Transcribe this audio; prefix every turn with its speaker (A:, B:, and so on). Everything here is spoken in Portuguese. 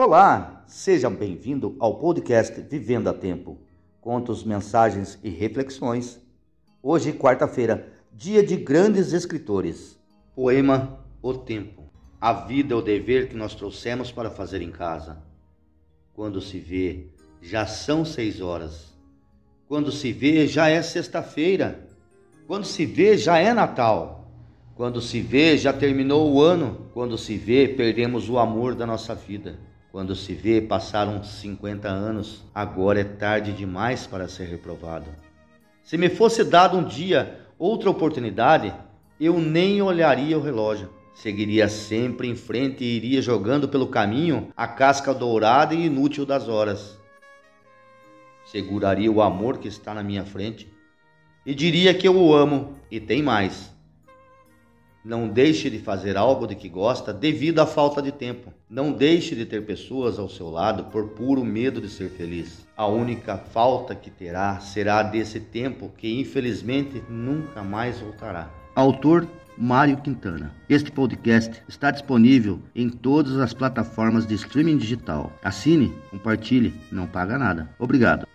A: Olá, seja bem-vindo ao podcast Vivendo a Tempo. Contos, mensagens e reflexões. Hoje, quarta-feira, dia de grandes escritores. Poema O Tempo. A vida é o dever que nós trouxemos para fazer em casa. Quando se vê, já são seis horas. Quando se vê, já é sexta-feira. Quando se vê, já é Natal. Quando se vê, já terminou o ano. Quando se vê, perdemos o amor da nossa vida. Quando se vê, passaram 50 anos, agora é tarde demais para ser reprovado. Se me fosse dado um dia outra oportunidade, eu nem olharia o relógio. Seguiria sempre em frente e iria jogando pelo caminho a casca dourada e inútil das horas. Seguraria o amor que está na minha frente e diria que eu o amo e tem mais não deixe de fazer algo de que gosta devido à falta de tempo. Não deixe de ter pessoas ao seu lado por puro medo de ser feliz. A única falta que terá será desse tempo que infelizmente nunca mais voltará. Autor Mário Quintana. Este podcast está disponível em todas as plataformas de streaming digital. Assine, compartilhe, não paga nada. Obrigado.